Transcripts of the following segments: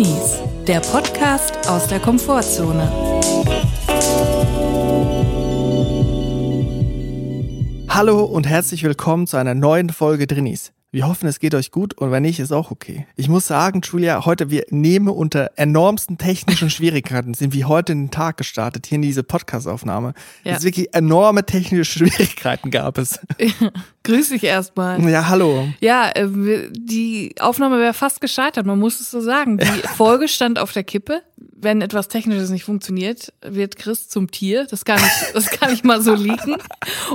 Drinis, der Podcast aus der Komfortzone. Hallo und herzlich willkommen zu einer neuen Folge Drinis. Wir hoffen, es geht euch gut und wenn nicht, ist auch okay. Ich muss sagen, Julia, heute wir nehmen unter enormsten technischen Schwierigkeiten sind wir heute in den Tag gestartet, hier in diese Podcast-Aufnahme. Ja. Es ist wirklich enorme technische Schwierigkeiten gab es. Grüß dich erstmal. Ja, hallo. Ja, äh, die Aufnahme wäre fast gescheitert, man muss es so sagen. Die Folge stand auf der Kippe. Wenn etwas Technisches nicht funktioniert, wird Chris zum Tier. Das kann ich, das kann ich mal so liegen.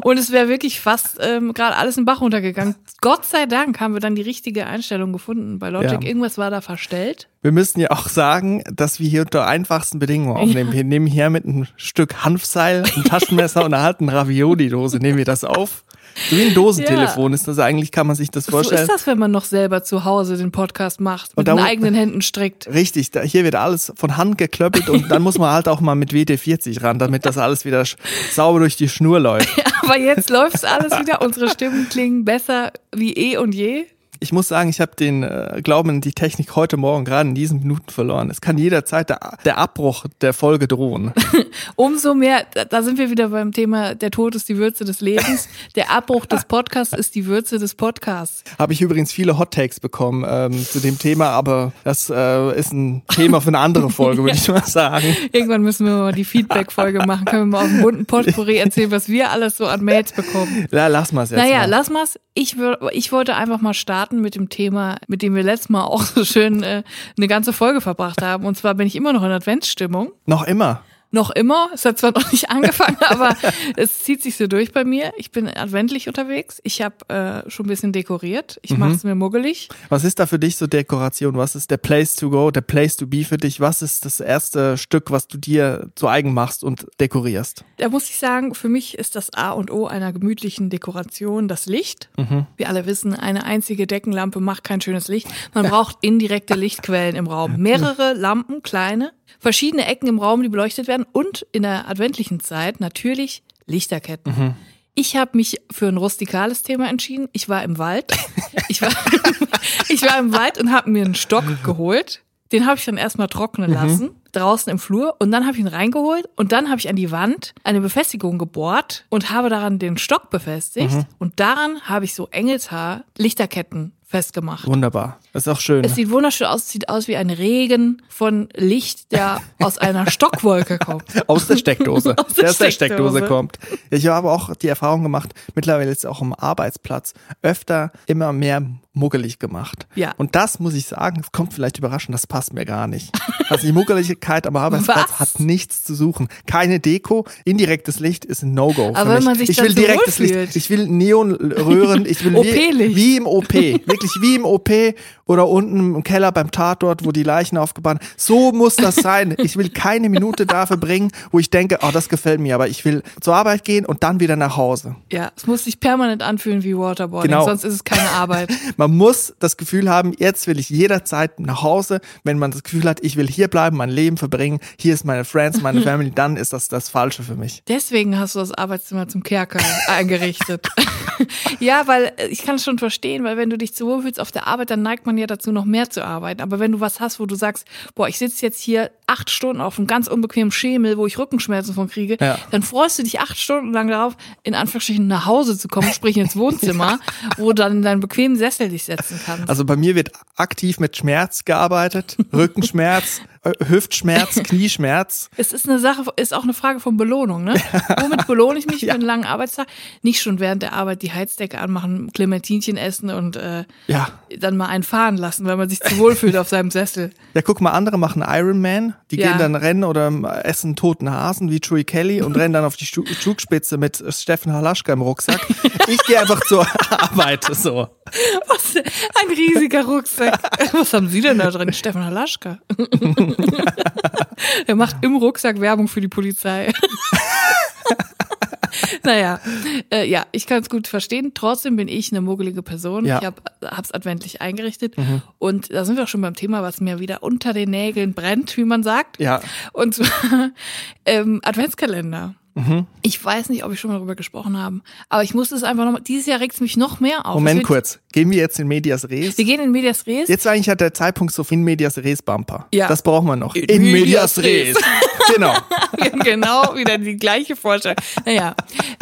Und es wäre wirklich fast ähm, gerade alles im Bach runtergegangen. Gott sei Dank haben wir dann die richtige Einstellung gefunden bei Logic. Ja. Irgendwas war da verstellt. Wir müssen ja auch sagen, dass wir hier unter einfachsten Bedingungen aufnehmen. Wir nehmen hier mit einem Stück Hanfseil, einem Taschenmesser und einer alten Ravioli-Dose nehmen wir das auf. So wie ein Dosentelefon ist das eigentlich, kann man sich das So vorstellen. ist das, wenn man noch selber zu Hause den Podcast macht, mit Und da den eigenen Händen strickt. Richtig, da, hier wird alles von Hand geklöppelt und dann muss man halt auch mal mit WD-40 ran, damit das alles wieder sauber durch die Schnur läuft. Aber jetzt läuft's alles wieder. Unsere Stimmen klingen besser wie eh und je. Ich muss sagen, ich habe den äh, Glauben in die Technik heute Morgen gerade in diesen Minuten verloren. Es kann jederzeit der, der Abbruch der Folge drohen. Umso mehr, da- sind wir wieder beim Thema, der Tod ist die Würze des Lebens. Der Abbruch des Podcasts ist die Würze des Podcasts. Habe ich übrigens viele Hot Takes bekommen ähm, zu dem Thema, aber das äh, ist ein Thema für eine andere Folge, würde ich mal sagen. Irgendwann müssen wir mal die Feedback-Folge machen. Können wir mal auf dem bunten Potpourri erzählen, was wir alles so an Mails bekommen. Ja, lass mal es jetzt. Naja, mal. lass mal's. Ich, ich wollte einfach mal starten mit dem Thema, mit dem wir letztes Mal auch so schön äh, eine ganze Folge verbracht haben. Und zwar bin ich immer noch in Adventsstimmung. Noch immer. Noch immer. Es hat zwar noch nicht angefangen, aber es zieht sich so durch bei mir. Ich bin adventlich unterwegs. Ich habe äh, schon ein bisschen dekoriert. Ich mache es mir muggelig. Was ist da für dich so Dekoration? Was ist der Place to go, der Place to be für dich? Was ist das erste Stück, was du dir zu eigen machst und dekorierst? Da muss ich sagen, für mich ist das A und O einer gemütlichen Dekoration das Licht. Wir alle wissen, eine einzige Deckenlampe macht kein schönes Licht. Man braucht indirekte Lichtquellen im Raum. Mehrere Lampen, kleine, verschiedene Ecken im Raum, die beleuchtet werden und in der adventlichen Zeit natürlich Lichterketten. Ich habe mich für ein rustikales Thema entschieden. Ich war im Wald. Ich war, ich war im Wald und habe mir einen Stock geholt. Den habe ich dann erstmal trocknen lassen, draußen im Flur. Und dann habe ich ihn reingeholt und dann habe ich an die Wand eine Befestigung gebohrt und habe daran den Stock befestigt. Und daran habe ich so Engelshaar Lichterketten festgemacht. Wunderbar. Das ist auch schön. Es sieht wunderschön aus, es sieht aus wie ein Regen von Licht, der aus einer Stockwolke kommt. Aus der Steckdose. Aus der der aus der Steckdose. Kommt. Ich habe auch die Erfahrung gemacht, mittlerweile ist auch am Arbeitsplatz öfter immer mehr muggelig gemacht. Ja. Und das muss ich sagen, es kommt vielleicht überraschend, das passt mir gar nicht. Also die Muggeligkeit am Arbeitsplatz Was? hat nichts zu suchen. Keine Deko, indirektes Licht ist ein No-Go. Aber wenn man sich ich will so direktes. Licht. Ich will Neonröhren, ich will wie, wie im OP. Wirklich wie im OP oder unten im Keller beim Tatort, wo die Leichen aufgebahrt So muss das sein. Ich will keine Minute da verbringen, wo ich denke, oh, das gefällt mir, aber ich will zur Arbeit gehen und dann wieder nach Hause. Ja, es muss sich permanent anfühlen wie Waterboarding, Genau. sonst ist es keine Arbeit. Man muss das Gefühl haben, jetzt will ich jederzeit nach Hause. Wenn man das Gefühl hat, ich will hier bleiben, mein Leben verbringen, hier ist meine Friends, meine Family, dann ist das das Falsche für mich. Deswegen hast du das Arbeitszimmer zum Kerker eingerichtet. ja, weil äh, ich kann es schon verstehen, weil wenn du dich zu wohl fühlst auf der Arbeit, dann neigt man ja dazu, noch mehr zu arbeiten. Aber wenn du was hast, wo du sagst, boah, ich sitze jetzt hier acht Stunden auf einem ganz unbequemen Schemel, wo ich Rückenschmerzen von kriege, Ja. dann freust du dich acht Stunden lang darauf, in Anführungsstrichen nach Hause zu kommen, sprich ins Wohnzimmer, wo du dann in deinen bequemen Sessel dich setzen kannst. Also bei mir wird aktiv mit Schmerz gearbeitet, Rückenschmerz, Hüftschmerz, Knieschmerz. Es ist eine Sache, ist auch eine Frage von Belohnung, ne? Womit belohne ich mich für einen langen Arbeitstag? Nicht schon während der Arbeit die Heizdecke anmachen, Clementinchen essen und äh, Ja. dann mal einen fahren lassen, weil man sich zu wohl fühlt auf seinem Sessel. Ja, guck mal, andere machen Ironman, die Ja. gehen dann rennen oder essen toten Hasen wie Troy Kelly und rennen dann auf die Zugspitze mit Steffen Halaschka im Rucksack. Ich gehe einfach zur Arbeit, so. Was? Ein riesiger Rucksack. Was haben Sie denn da drin? Stefan Halaschka. er macht im Rucksack Werbung für die Polizei. naja, äh, ja, ich kann es gut verstehen. Trotzdem bin ich eine muggelige Person. Ja. Ich hab, hab's adventlich eingerichtet. Und da sind wir auch schon beim Thema, was mir wieder unter den Nägeln brennt, wie man sagt. Ja. Und zwar ähm, Adventskalender. Ich weiß nicht, ob ich schon mal darüber gesprochen habe, aber ich muss es einfach noch, dieses Jahr regt es mich noch mehr auf. Moment kurz. gehen wir jetzt in Medias Res? Wir gehen in Medias Res. Jetzt eigentlich hat der Zeitpunkt so in Medias Res Bumper. Ja. Das brauchen wir noch. In Medias Res. genau. genau, wieder die gleiche Vorstellung. Naja,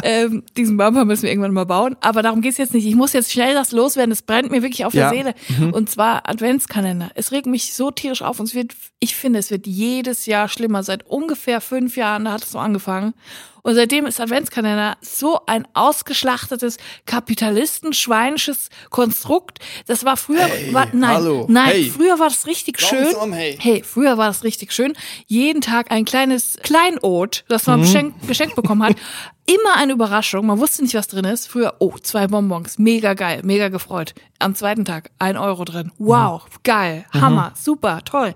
ähm, diesen Bumper müssen wir irgendwann mal bauen. Aber darum geht's jetzt nicht. Ich muss jetzt schnell das loswerden. Es brennt mir wirklich auf Ja. der Seele. Und zwar Adventskalender. Es regt mich so tierisch auf. Und es wird, ich finde, es wird jedes Jahr schlimmer. Seit ungefähr fünf Jahren, da hat es so angefangen. Und seitdem ist Adventskalender so ein ausgeschlachtetes kapitalistenschweinisches Konstrukt. Das war früher, Hey, war, nein, hallo, nein, hey. früher war das richtig schön. Langsam, hey. Hey, früher war das richtig schön. Jeden Tag ein kleines Kleinod, das Mhm. man geschenkt, geschenkt bekommen hat. Immer eine Überraschung. Man wusste nicht, was drin ist. Früher, oh, zwei Bonbons. Mega geil, mega gefreut. Am zweiten Tag ein Euro drin. Wow, geil, Hammer, super, toll.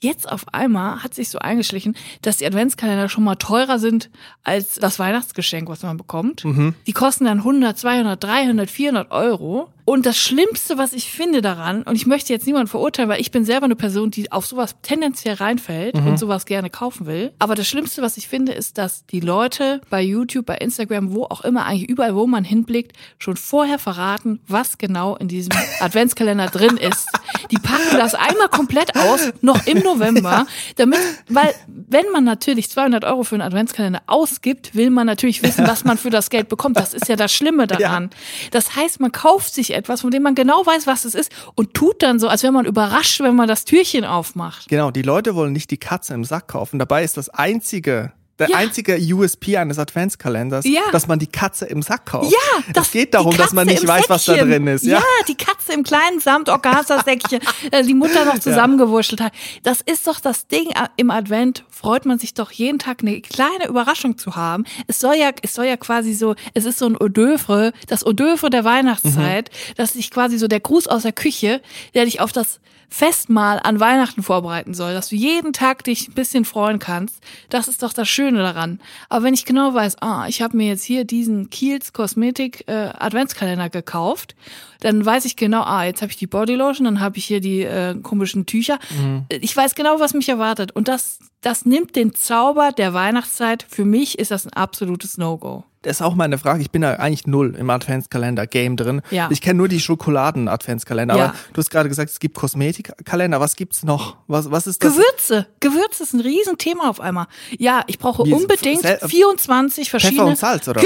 Jetzt auf einmal hat sich so eingeschlichen, dass die Adventskalender schon mal teurer sind als das Weihnachtsgeschenk, was man bekommt. Die kosten dann 100, 200, 300, 400 Euro. Und das Schlimmste, was ich finde daran, und ich möchte jetzt niemanden verurteilen, weil ich bin selber eine Person, die auf sowas tendenziell reinfällt und sowas gerne kaufen will. Aber das Schlimmste, was ich finde, ist, dass die Leute bei YouTube, bei Instagram, wo auch immer, eigentlich überall, wo man hinblickt, schon vorher verraten, was genau in diesem Adventskalender drin ist. Die packen das einmal komplett aus, noch im November, damit, weil wenn man natürlich 200 Euro für einen Adventskalender ausgibt, will man natürlich wissen, was man für das Geld bekommt. Das ist ja das Schlimme daran. Das heißt, man kauft sich etwas, von dem man genau weiß, was es ist und tut dann so, als wäre man überrascht, wenn man das Türchen aufmacht. Genau, die Leute wollen nicht die Katze im Sack kaufen. Dabei ist das einzige, der Ja. einzige USP eines Adventskalenders, Ja. dass man die Katze im Sack kauft. Ja, es das, geht darum, dass man nicht weiß, was da Säckchen. drin ist. Ja, Ja, die Katze im kleinen Samt-Organza-Säckchen, äh, die Mutter noch zusammengewurschtelt hat. Das ist doch das Ding. äh, Im Advent freut man sich doch jeden Tag eine kleine Überraschung zu haben. Es soll ja, es soll ja quasi so, es ist so ein Eau d'oeuvre, das Eau d'oeuvre der Weihnachtszeit, Mhm. das sich quasi so der Gruß aus der Küche, der dich auf das Festmahl an Weihnachten vorbereiten soll, dass du jeden Tag dich ein bisschen freuen kannst. Das ist doch das Schöne daran. Aber wenn ich genau weiß, ah, ich habe mir jetzt hier diesen Kiehl's Kosmetik äh, Adventskalender gekauft, dann weiß ich genau, ah, jetzt habe ich die Bodylotion, dann habe ich hier die äh, komischen Tücher. Ich weiß genau, was mich erwartet. Und das, das nimmt den Zauber der Weihnachtszeit. Für mich ist das ein absolutes No-Go. Ist auch meine Frage. Ich bin da eigentlich null im Adventskalender-Game drin. Ja. Ich kenne nur die Schokoladen-Adventskalender. Ja. Aber du hast gerade gesagt, es gibt Kosmetikkalender. Was gibt's noch? Was, was ist das? Gewürze. Gewürze ist ein Riesenthema auf einmal. Ja, ich brauche Wie- unbedingt Sel- 24 Pfeffer verschiedene und Salz, oder?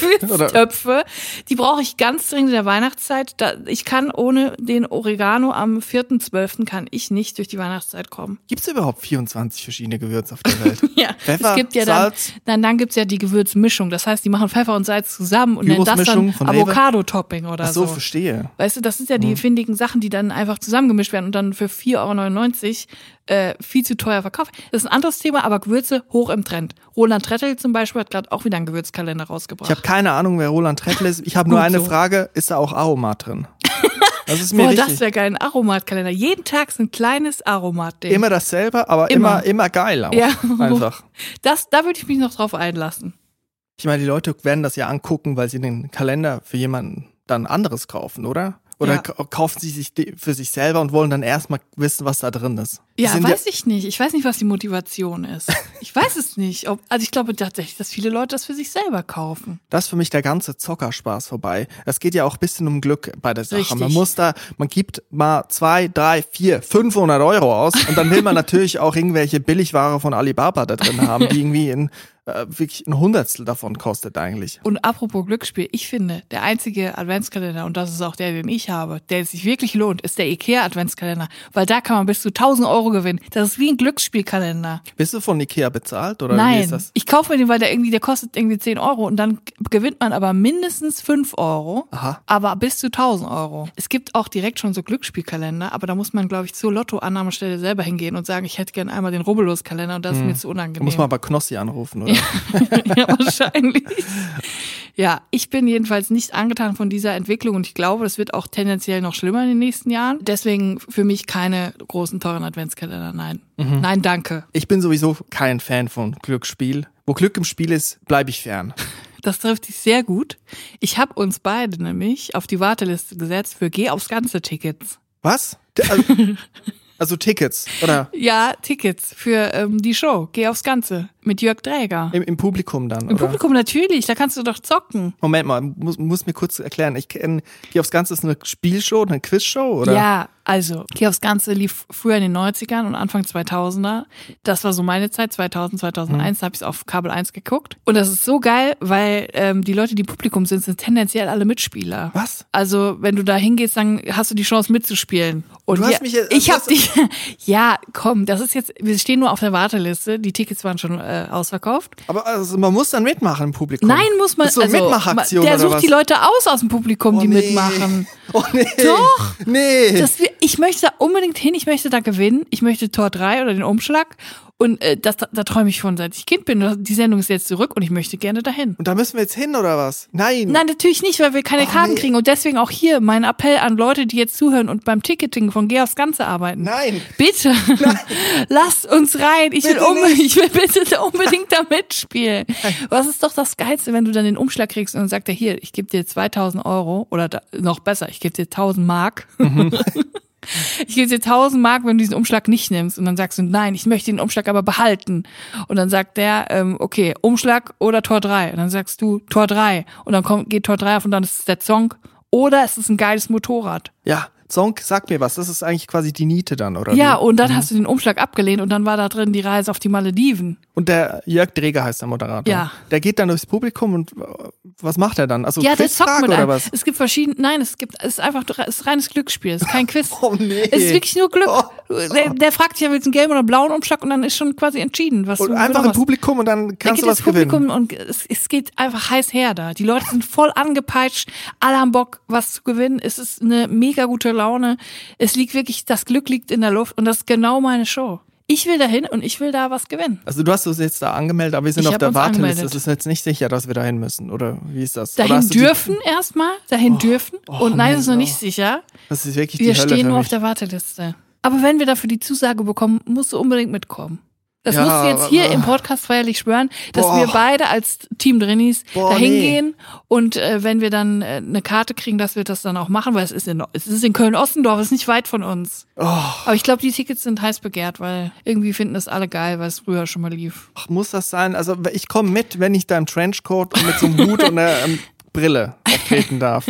Gewürztöpfe. Die brauche ich ganz dringend in der Weihnachtszeit. Ich kann ohne den Oregano am 4.12. kann ich nicht durch die Weihnachtszeit kommen. Gibt's überhaupt 24 verschiedene Gewürze auf der Welt? Ja, Pfeffer, es gibt ja dann, Salz? dann, dann gibt's ja die Gewürzmischung. Das heißt, die machen Pfeffer und Salz zusammen und nennen das dann? Avocado-Topping oder Ach so, so. verstehe. Weißt du, das sind ja die findigen Sachen, die dann einfach zusammengemischt werden und dann für 4,99 Euro äh, viel zu teuer verkauft. Das ist ein anderes Thema, aber Gewürze hoch im Trend. Roland Trettel zum Beispiel hat gerade auch wieder einen Gewürzkalender rausgebracht. Ich habe keine Ahnung, wer Roland Trettel ist. Ich habe nur eine so. Frage. Ist da auch Aromat drin? Das ist mir Boah, wichtig. das wäre geil, ein Aromatkalender. Jeden Tag so ein kleines Aromat-Ding. immer dasselbe, aber Immer. immer, immer geil auch. Ja. Einfach. Das, da würde ich mich noch drauf einlassen. Ich meine, die Leute werden das ja angucken, weil sie den Kalender für jemanden dann anderes kaufen, oder? Oder Ja. ka- kaufen sie sich für sich selber und wollen dann erstmal wissen, was da drin ist. Ja, sind weiß ich nicht. Ich weiß nicht, was die Motivation ist. Ich weiß es nicht. Ob, also ich glaube tatsächlich, dass viele Leute das für sich selber kaufen. Das ist für mich der ganze Zockerspaß vorbei. Es geht ja auch ein bisschen um Glück bei der Sache. Richtig. Man muss da, man gibt mal zwei, drei, vier, 500 Euro aus und dann will man natürlich auch irgendwelche Billigware von Alibaba da drin haben, die irgendwie in, äh, wirklich ein Hundertstel davon kostet eigentlich. Und apropos Glücksspiel, ich finde, der einzige Adventskalender, und das ist auch der, den ich habe, der sich wirklich lohnt, ist der IKEA Adventskalender. Weil da kann man bis zu 1000 Euro gewinnen. Das ist wie ein Glücksspielkalender. Bist du von Ikea bezahlt oder wie Nein, ist das? ich kaufe mir den, weil der irgendwie, der kostet irgendwie 10 Euro und dann gewinnt man aber mindestens 5 Euro, Aha. aber bis zu 1000 Euro. Es gibt auch direkt schon so Glücksspielkalender, aber da muss man, glaube ich, zur Lottoannahmestelle selber hingehen und sagen, ich hätte gern einmal den Rubbellos-Kalender und das ist mir zu Da unangenehm. Hm. muss man aber Knossi anrufen, oder? ja, wahrscheinlich. Ja, ich bin jedenfalls nicht angetan von dieser Entwicklung und ich glaube, das wird auch tendenziell noch schlimmer in den nächsten Jahren. Deswegen für mich keine großen, teuren Adventskalender. Nein. Mhm. Nein, danke. Ich bin sowieso kein Fan von Glücksspiel. Wo Glück im Spiel ist, bleibe ich fern. Das trifft dich sehr gut. Ich habe uns beide nämlich auf die Warteliste gesetzt für Geh aufs Ganze Tickets. Was? Also, Also Tickets, oder? Ja, Tickets für ähm, die Show. Geh aufs Ganze. Mit Jörg Dräger. Im, im Publikum dann, Im oder? Publikum natürlich, da kannst du doch zocken. Moment mal, muss, muss mir kurz erklären. Ich kenne, Geh aufs Ganze ist eine Spielshow, eine Quizshow, oder? Ja, also, Geh aufs Ganze lief früher in den 90ern und Anfang 2000er. Das war so meine Zeit, 2000, 2001, da habe ich auf Kabel 1 geguckt. Und das ist so geil, weil ähm, die Leute, die im Publikum sind, sind tendenziell alle Mitspieler. Was? Also, wenn du da hingehst, dann hast du die Chance mitzuspielen. Und Du hast mich jetzt- ich habe dich, ja, komm, das ist jetzt, wir stehen nur auf der Warteliste. Die Tickets waren schon äh, ausverkauft. Aber also, man muss dann mitmachen im Publikum. Nein, muss man, Das ist so also, Mitmachaktion der sucht was? die Leute aus aus dem Publikum, Oh, die nee. mitmachen. Oh nee. Doch. Nee. Das ich möchte da unbedingt hin, ich möchte da gewinnen, ich möchte Tor 3 oder den Umschlag und äh, das, da, da träume ich von, seit ich Kind bin. Die Sendung ist jetzt zurück und ich möchte gerne dahin. Und da müssen wir jetzt hin, oder was? Nein. Nein, natürlich nicht, weil wir keine Oh, Karten nee. kriegen und deswegen auch hier mein Appell an Leute, die jetzt zuhören und beim Ticketing von aufs Ganze arbeiten. Nein. Bitte, lasst uns rein. Ich will, Bitte unbedingt, ich will bitte unbedingt da mitspielen. Was ist doch das Geilste, wenn du dann den Umschlag kriegst und dann sagt er, hier, ich gebe dir 2000 Euro oder da, noch besser, ich gebe dir 1000 Mark. Mhm. Ich gebe dir 1000 Mark, wenn du diesen Umschlag nicht nimmst. Und dann sagst du, nein, ich möchte den Umschlag aber behalten. Und dann sagt der, ähm, okay, Umschlag oder Tor 3. Und dann sagst du Tor 3. Und dann kommt, geht Tor 3 auf und dann ist es der Song. Oder es ist ein geiles Motorrad. Ja, Song, sag mir was. Das ist eigentlich quasi die Niete dann, oder? Ja, wie? und dann hast du den Umschlag abgelehnt und dann war da drin die Reise auf die Malediven. Und der Jörg Dreger heißt der Moderator. Ja. Der geht dann durchs Publikum und äh, was macht er dann? Also Ja, der zockt mit oder einem. was? Es gibt verschiedene, nein, es gibt, es ist einfach, es ist reines Glücksspiel, es ist kein Quiz. Oh nee. Es ist wirklich nur Glück. Oh. Der, der fragt ja, willst du einen gelben oder einen blauen Umschlag und dann ist schon quasi entschieden, was Und du einfach im Publikum und dann Da kannst geht du was das Publikum gewinnen. und es, es geht einfach heiß her da. Die Leute sind voll angepeitscht, alle haben Bock, was zu gewinnen. Es ist eine mega gute Laune. Es liegt wirklich, das Glück liegt in der Luft und das ist genau meine Show. Ich will dahin und ich will da was gewinnen. Also du hast uns jetzt da angemeldet, aber wir sind Ich auf der Warteliste. Es ist jetzt nicht sicher, dass wir dahin müssen, oder wie ist das? Dahin dürfen erstmal, dahin dürfen. oh, und nein, es ist noch oh. nicht sicher. Das ist wirklich Wir die Hölle stehen für nur auf der Warteliste. Aber wenn wir dafür die Zusage bekommen, musst du unbedingt mitkommen. Das Ja, musst du jetzt hier im Podcast feierlich schwören, dass Boah. wir beide als Team Drinnies Boah, dahin nee. gehen und äh, wenn wir dann äh, eine Karte kriegen, dass wir das dann auch machen, weil es ist in, es ist in Köln-Ostendorf, es ist nicht weit von uns. Oh, Aber ich glaube, die Tickets sind heiß begehrt, weil irgendwie finden das alle geil, weil es früher schon mal lief. ach, muss das sein? Also ich komme mit, wenn ich da im Trenchcoat und mit so einem Hut und einer ähm, Brille auftreten darf.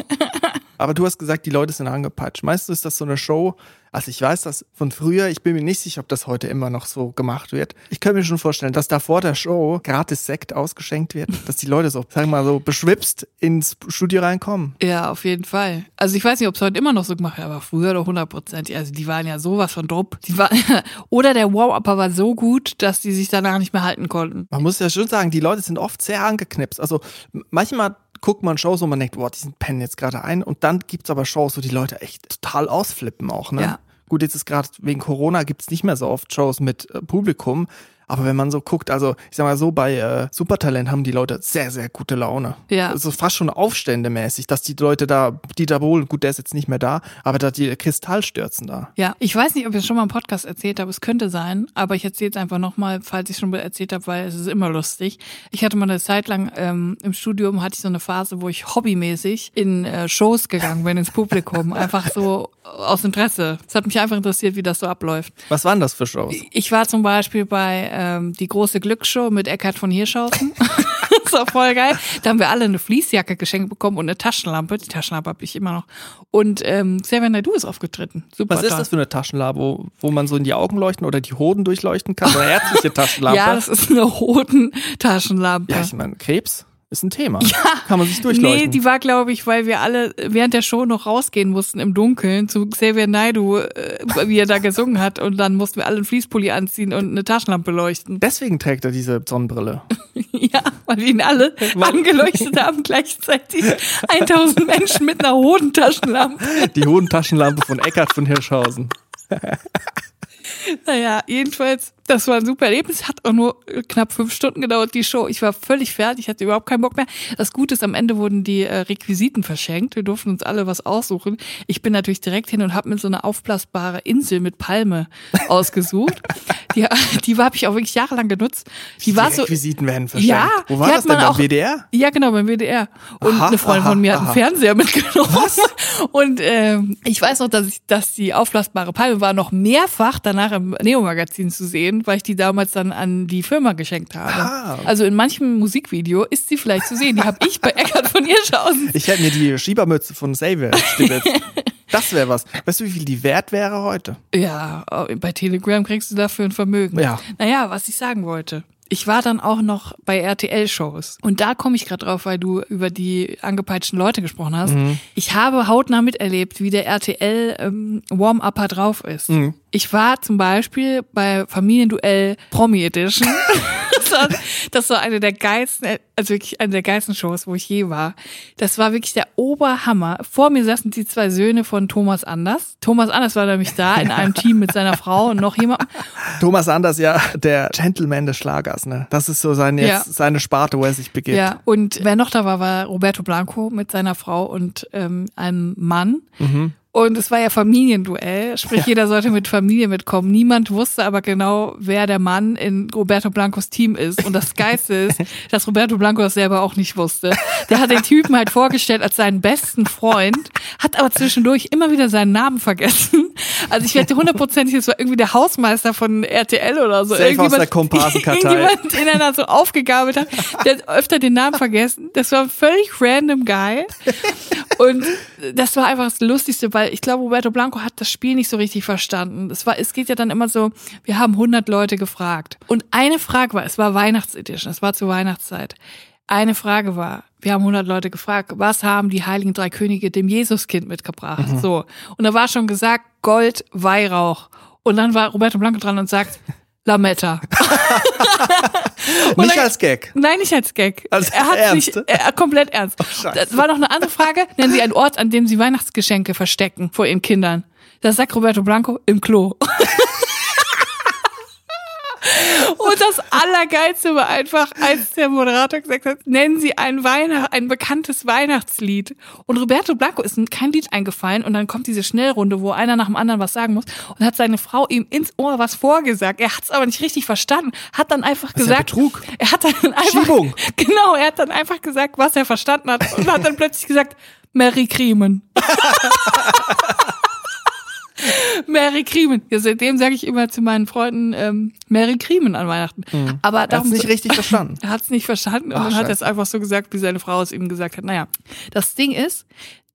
Aber du hast gesagt, die Leute sind angepeitscht. Meinst du, ist das so eine Show? Also ich weiß das von früher, ich bin mir nicht sicher, ob das heute immer noch so gemacht wird. Ich könnte mir schon vorstellen, dass da vor der Show gratis Sekt ausgeschenkt wird, dass die Leute so, sagen wir mal so, beschwipst ins Studio reinkommen. Ja, auf jeden Fall. Also ich weiß nicht, ob es heute immer noch so gemacht wird, aber früher doch 100 Prozent. Also die waren ja sowas von drupp. Die waren, oder der Wow-Upper war so gut, dass die sich danach nicht mehr halten konnten. Man muss ja schon sagen, die Leute sind oft sehr angeknipst. Also manchmal guckt man Shows, wo man denkt, boah, die sind pennen jetzt gerade ein. Und dann gibt's aber Shows, wo die Leute echt total ausflippen auch. Ne? Ja. Gut, jetzt ist gerade wegen Corona gibt's nicht mehr so oft Shows mit äh, Publikum. Aber wenn man so guckt, also ich sag mal so, bei äh, Supertalent haben die Leute sehr, sehr gute Laune. Ja. Also fast schon aufständemäßig, dass die Leute da, Dieter Bohlen, gut, der ist jetzt nicht mehr da, aber da die Kristallstürzen da. Ja, ich weiß nicht, ob ich es schon mal im Podcast erzählt habe, es könnte sein, aber ich erzähle es einfach nochmal, falls ich schon mal erzählt habe, weil es ist immer lustig. Ich hatte mal eine Zeit lang ähm, im Studium, hatte ich so eine Phase, wo ich hobbymäßig in äh, Shows gegangen bin, ins Publikum, einfach so aus Interesse. Es hat mich einfach interessiert, wie das so abläuft. Was waren das für Shows? Ich war zum Beispiel bei ähm, die große Glücksshow mit Eckhard von Hirschhausen. das war voll geil. Da haben wir alle eine Fließjacke geschenkt bekommen und eine Taschenlampe. Die Taschenlampe habe ich immer noch. Und ähm, Xavier Naidoo ist aufgetreten. Super Was ist toll. das für eine Taschenlampe, wo, wo man so in die Augen leuchten oder die Hoden durchleuchten kann? Oder ärztliche Taschenlampe? Ja, das ist eine Hodentaschenlampe. Ja, ich meine, Krebs ist ein Thema. Kann man sich Nee, durchleuchten. die war, glaube ich, weil wir alle während der Show noch rausgehen mussten im Dunkeln zu Xavier Naidoo, äh, wie er da gesungen hat. Und dann mussten wir alle einen Fließpulli anziehen und eine Taschenlampe leuchten. Deswegen trägt er diese Sonnenbrille. Ja, weil wir ihn alle angeleuchtet haben gleichzeitig. 1000 Menschen mit einer Hodentaschenlampe. Die Hodentaschenlampe von Eckart von Hirschhausen. Naja, jedenfalls das war ein super Erlebnis. Hat auch nur knapp fünf Stunden gedauert, die Show. Ich war völlig fertig, hatte überhaupt keinen Bock mehr. Das Gute ist, am Ende wurden die äh, Requisiten verschenkt. Wir durften uns alle was aussuchen. Ich bin natürlich direkt hin und habe mir so eine aufblasbare Insel mit Palme ausgesucht. die die habe ich auch wirklich jahrelang genutzt. Die, die war so. Requisiten werden verschenkt. Ja, Wo war das denn? Beim auch- WDR? Ja, genau, beim WDR. Und Aha, eine Freundin aha, von mir hat einen aha. Fernseher mitgenommen. Und ähm, ich weiß noch, dass ich, dass die aufblasbare Palme war noch mehrfach danach im Neo-Magazin zu sehen, weil ich die damals dann an die Firma geschenkt habe. Ah. Also in manchem Musikvideo ist sie vielleicht zu sehen. Die habe ich bei Eckart von Irschausen. Ich hätte mir die Schiebermütze von Xavier stibitzt. Das wäre was. Weißt du, wie viel die wert wäre heute? Ja, bei Telegram kriegst du dafür ein Vermögen. Ja. Naja, was ich sagen wollte. Ich war dann auch noch bei RTL-Shows. Und da komme ich gerade drauf, weil du über die angepeitschten Leute gesprochen hast. Ich habe hautnah miterlebt, wie der RTL-Warm-Upper drauf ist. Ich war zum Beispiel bei Familienduell Promi Edition. das, war, das war eine der geilsten, also wirklich eine der geilsten Shows, wo ich je war. Das war wirklich der Oberhammer. Vor mir saßen die zwei Söhne von Thomas Anders. Thomas Anders war nämlich da in einem Team mit seiner Frau und noch jemand. Thomas Anders, ja, der Gentleman des Schlagers, ne? Das ist so seine, Ja. jetzt, seine Sparte, wo er sich begibt. Ja, und wer noch da war, war Roberto Blanco mit seiner Frau und ähm, einem Mann. Und es war ja Familienduell, sprich jeder sollte mit Familie mitkommen. Niemand wusste aber genau, wer der Mann in Roberto Blancos Team ist. Und das Geiste ist, dass Roberto Blanco das selber auch nicht wusste. Der hat den Typen halt vorgestellt als seinen besten Freund, hat aber zwischendurch immer wieder seinen Namen vergessen. Also ich wette hundertprozentig, es war irgendwie der Hausmeister von RTL oder so. Safe aus Irgendjemand- der Komparsenkartei. Irgendjemand, den er da so aufgegabelt hat, der hat öfter den Namen vergessen. Das war ein völlig random Guy. Und das war einfach das Lustigste, weil ich glaube, Roberto Blanco hat das Spiel nicht so richtig verstanden. Es war, es geht ja dann immer so, wir haben 100 Leute gefragt. Und eine Frage war, es war Weihnachtsedition, es war zur Weihnachtszeit. Eine Frage war, wir haben 100 Leute gefragt, was haben die heiligen drei Könige dem Jesuskind mitgebracht? So. Und da war schon gesagt, Gold, Weihrauch. Und dann war Roberto Blanco dran und sagt, Lametta. Nicht dann- als Gag. Nein, nicht als Gag. Also er hat ernst? sich er, komplett ernst. Scheiße. das war noch eine andere Frage. Nennen Sie einen Ort, an dem Sie Weihnachtsgeschenke verstecken vor Ihren Kindern. Das sagt Roberto Blanco im Klo. Und das Allergeilste war einfach, als der Moderator gesagt hat, nennen Sie ein Weihnacht, ein bekanntes Weihnachtslied. Und Roberto Blanco ist kein Lied eingefallen und dann kommt diese Schnellrunde, wo einer nach dem anderen was sagen muss und hat seine Frau ihm ins Ohr was vorgesagt. Er hat es aber nicht richtig verstanden, hat dann einfach ja gesagt, Betrug. er hat dann einfach, Schiebung. genau, er hat dann einfach gesagt, was er verstanden hat und hat dann plötzlich gesagt, Mary Kriemen. Mary Kriemen. Ja, seitdem sage ich immer zu meinen Freunden ähm, Mary Kriemen an Weihnachten. Aber Er hat darum es nicht richtig verstanden. er hat es nicht verstanden und Ach, hat es einfach so gesagt, wie seine Frau es ihm gesagt hat. Naja, das Ding ist,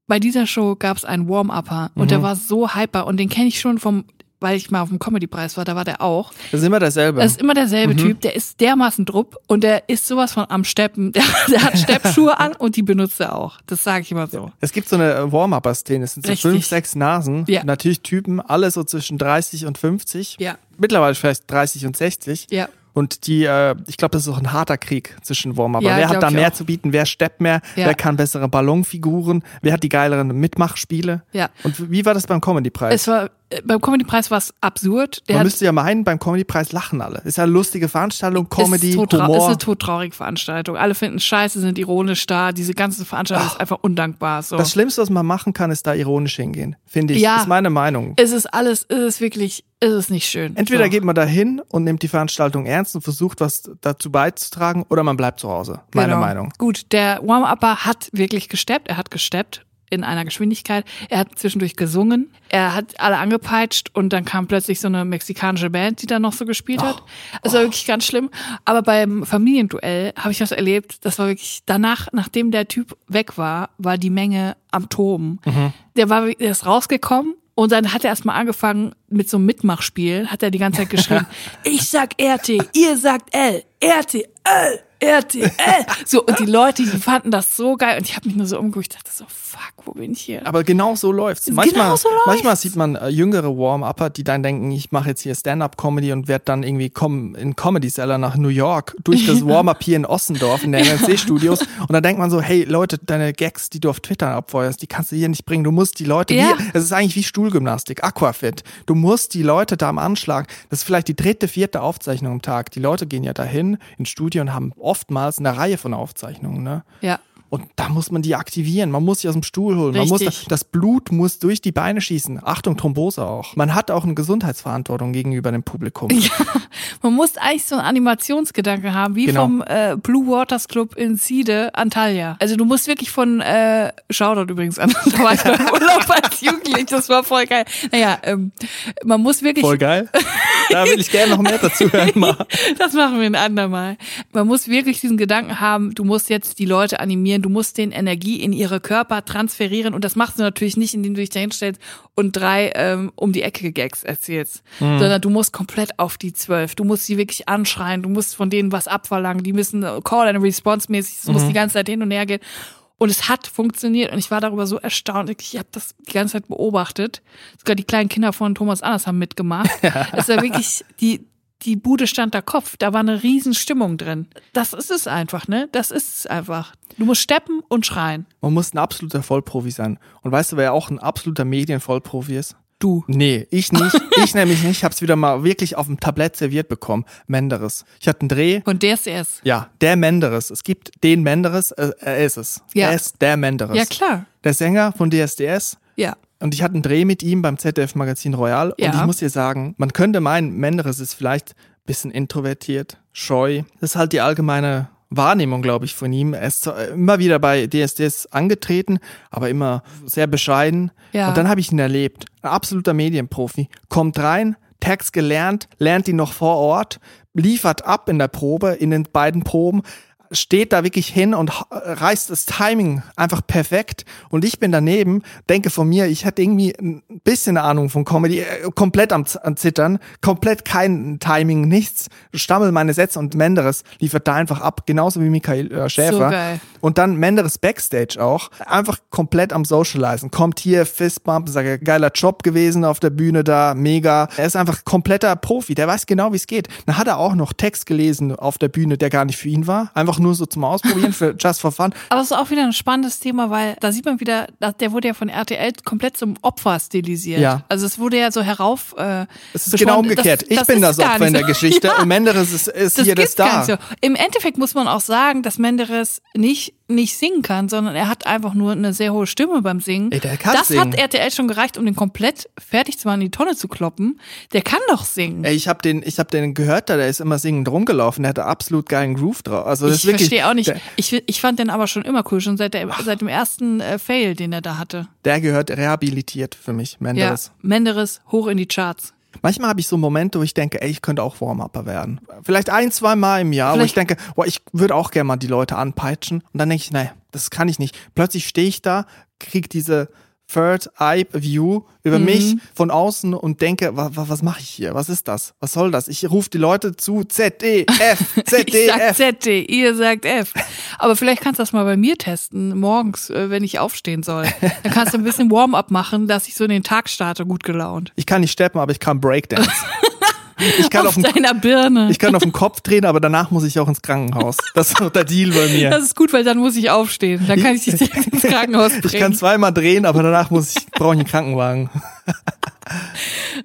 bei dieser Show gab es einen Warm-Upper und Mhm. der war so hyper und den kenne ich schon vom, weil ich mal auf dem Comedy-Preis war, da war der auch. Das ist immer dasselbe. Das ist immer derselbe Typ, der ist dermaßen drupp und der ist sowas von am Steppen. Der, der hat Steppschuhe an und die benutzt er auch. Das sage ich immer so. Es gibt so eine Warm-Upper-Szene, es sind so Richtig. fünf, sechs Nasen. Ja. Natürlich Typen, alle so zwischen 30 und 50. Ja. Mittlerweile vielleicht 30 und 60. Ja. Und die, äh, ich glaube, das ist auch ein harter Krieg zwischen Warm-Upper. Ja, wer hat da mehr auch. zu bieten? Wer steppt mehr? Ja. Wer kann bessere Ballonfiguren? Wer hat die geileren Mitmachspiele? Ja. Und wie war das beim Comedy-Preis? Es war, beim Comedy-Preis war es absurd. Der Man müsste ja meinen, beim Comedy-Preis lachen alle. Ist ja eine lustige Veranstaltung, Comedy, ist, todtra- ist Humor. eine todtraurige Veranstaltung. Alle finden scheiße, sind ironisch da. Diese ganze Veranstaltung ist einfach undankbar. So. Das Schlimmste, was man machen kann, ist da ironisch hingehen. Finde ich. Ja. Ist meine Meinung. es ist alles, es ist wirklich, es ist nicht schön. Entweder so. geht man da hin und nimmt die Veranstaltung ernst und versucht, was dazu beizutragen, oder man bleibt zu Hause. Meine Genau. Meinung. Gut, der Warm-Upper hat wirklich gesteppt. Er hat gesteppt in einer Geschwindigkeit. Er hat zwischendurch gesungen. Er hat alle angepeitscht und dann kam plötzlich so eine mexikanische Band, die da noch so gespielt hat. Es war wirklich ganz schlimm. Aber beim Familienduell habe ich was erlebt. Das war wirklich danach, nachdem der Typ weg war, war die Menge am Toben. Der war, der ist rausgekommen. Und dann hat er erstmal angefangen mit so einem Mitmachspiel, hat er die ganze Zeit geschrieben, ich sag RT, ihr sagt L, RTL, RTL. So, und die Leute, die fanden das so geil. Und ich habe mich nur so umgeguckt, ich dachte so, fuck, wo bin ich hier? Aber genau so läuft's. Genau Manchmal, so läuft's. manchmal sieht man äh, jüngere Warm-Upper, die dann denken, ich mache jetzt hier Stand-Up-Comedy und werde dann irgendwie kom in Comedy-Seller nach New York durch das Warm-Up hier in Ossendorf in der NRC-Studios. Und dann denkt man so, hey Leute, deine Gags, die du auf Twitter abfeuerst, die kannst du hier nicht bringen. Du musst die Leute, Ja. wie, es ist eigentlich wie Stuhlgymnastik, Aquafit. Du musst die Leute da am Anschlag, das ist vielleicht die dritte, vierte Aufzeichnung am Tag. Die Leute gehen ja dahin ins Studio und haben oftmals eine Reihe von Aufzeichnungen. Ne? Ja. Und da muss man die aktivieren. Man muss sie aus dem Stuhl holen. Man muss Richtig. das Blut muss durch die Beine schießen. Achtung, Thrombose auch. Man hat auch eine Gesundheitsverantwortung gegenüber dem Publikum. Man muss eigentlich so einen Animationsgedanke haben, wie Genau. vom äh, Blue Waters Club in Siede, Antalya. Also du musst wirklich von äh, Shoutout übrigens an, Urlaub als Jugendlich, das war voll geil. Naja, ähm, man muss wirklich Voll geil. Da will ich gerne noch mehr dazu hören. Mal. Das machen wir ein andermal. Man muss wirklich diesen Gedanken haben, du musst jetzt die Leute animieren, du musst denen Energie in ihre Körper transferieren und das machst du natürlich nicht, indem du dich da hinstellst und drei ähm, um die Ecke Gags erzählst, sondern du musst komplett auf die zwölf. Du musst sie wirklich anschreien, du musst von denen was abverlangen, die müssen Call and Response mäßig, es muss die ganze Zeit hin und her gehen. Und es hat funktioniert und ich war darüber so erstaunt. Ich habe das die ganze Zeit beobachtet. Sogar die kleinen Kinder von Thomas Anders haben mitgemacht. Es war wirklich, die, die Bude stand da Kopf. Da war eine riesen Stimmung drin. Das ist es einfach, ne? Das ist es einfach. Du musst steppen und schreien. Man muss ein absoluter Vollprofi sein. Und weißt du, wer auch ein absoluter Medienvollprofi ist? Du. Nee, ich nicht. Ich nämlich nicht. Ich habe es wieder mal wirklich auf dem Tablett serviert bekommen. Menderes. Ich hatte einen Dreh. Von DSDS. Ja, der Menderes. Es gibt den Menderes. Äh, er ist es. Ja. Er ist der Menderes. Ja, klar. Der Sänger von DSDS. Ja. Und ich hatte einen Dreh mit ihm beim ZDF Magazin Royal. Ja. Und ich muss dir sagen, man könnte meinen, Menderes ist vielleicht ein bisschen introvertiert, scheu. Das ist halt die allgemeine Wahrnehmung, glaube ich, von ihm. Er ist zwar immer wieder bei DSDS angetreten, aber immer sehr bescheiden. Ja. Und dann habe ich ihn erlebt. Ein absoluter Medienprofi. Kommt rein, Text gelernt, lernt ihn noch vor Ort, liefert ab in der Probe, in den beiden Proben, steht da wirklich hin und reißt das Timing einfach perfekt. Und ich bin daneben, denke von mir, ich hatte irgendwie ein bisschen Ahnung von Comedy, äh, komplett am, am Zittern, komplett kein Timing, nichts, stammel meine Sätze und Menderes liefert da einfach ab, genauso wie Michael äh, Schäfer. So. Und dann Menderes Backstage auch, einfach komplett am Socializen. Kommt hier, Fistbump, sage, geiler Job gewesen auf der Bühne da, mega. Er ist einfach kompletter Profi, der weiß genau, wie es geht. Dann hat er auch noch Text gelesen auf der Bühne, der gar nicht für ihn war. Einfach nur so zum Ausprobieren, für just for fun. Aber das ist auch wieder ein spannendes Thema, weil da sieht man wieder, der wurde ja von RTL komplett zum Opfer stilisiert. Ja. Also es wurde ja so herauf. Äh, Es ist genau umgekehrt. ich bin ist das Opfer in der so. Geschichte Ja. und Menderes ist, ist Das hier der Star. so. Im Endeffekt muss man auch sagen, dass Menderes nicht, nicht singen kann, sondern er hat einfach nur eine sehr hohe Stimme beim Singen. Ey, der kann das singen. hat RTL schon gereicht, um den komplett fertig zu machen, in die Tonne zu kloppen. Der kann doch singen. Ey, ich habe den, ich habe den gehört, da der ist immer singend rumgelaufen. Der hatte absolut geilen Groove drauf. Also das ich verstehe auch nicht. Ich, ich fand den aber schon immer cool, schon seit, der, seit dem ersten äh, Fail, den er da hatte. der gehört rehabilitiert für mich, Menderes. Ja, Menderes hoch in die Charts. Manchmal habe ich so Momente, wo ich denke, ey, ich könnte auch Warm-Upper werden. Vielleicht ein, zwei Mal im Jahr, wo ich Vielleicht- denke, boah, ich würde auch gerne mal die Leute anpeitschen. Und dann denke ich, nee, das kann ich nicht. Plötzlich stehe ich da, krieg diese Third Eye View über Mhm. mich von außen und denke, was, was mache ich hier? Was ist das? Was soll das? Ich rufe die Leute zu Z, E, F, Z, Ich D, sag F. Z, D, ihr sagt F. Aber vielleicht kannst du das mal bei mir testen, morgens, äh, wenn ich aufstehen soll. Dann kannst du ein bisschen Warm-up machen, dass ich so in den Tag starte, gut gelaunt. Ich kann nicht steppen, aber ich kann Breakdance. Ich kann auf, Auf den, deiner Birne. ich kann auf den Kopf drehen, aber danach muss ich auch ins Krankenhaus. Das ist der Deal bei mir. Das ist gut, weil dann muss ich aufstehen. Dann kann ich dich direkt ins Krankenhaus Ich kann bringen. zweimal drehen, aber danach muss ich, brauche ich einen Krankenwagen.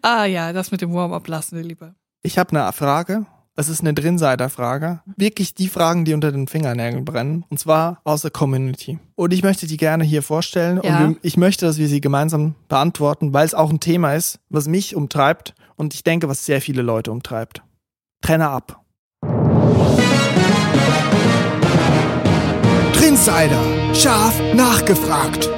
Ah ja, das mit dem Warm-up lassen wir lieber. Ich habe eine Frage. Das ist eine Drinseiter-Frage. Wirklich die Fragen, die unter den Fingernägeln brennen. Und zwar aus der Community. Und ich möchte die gerne hier vorstellen. Ja. Und ich möchte, dass wir sie gemeinsam beantworten, weil es auch ein Thema ist, was mich umtreibt. Und ich denke, was sehr viele Leute umtreibt. Trenner ab. Trinsider. Scharf nachgefragt.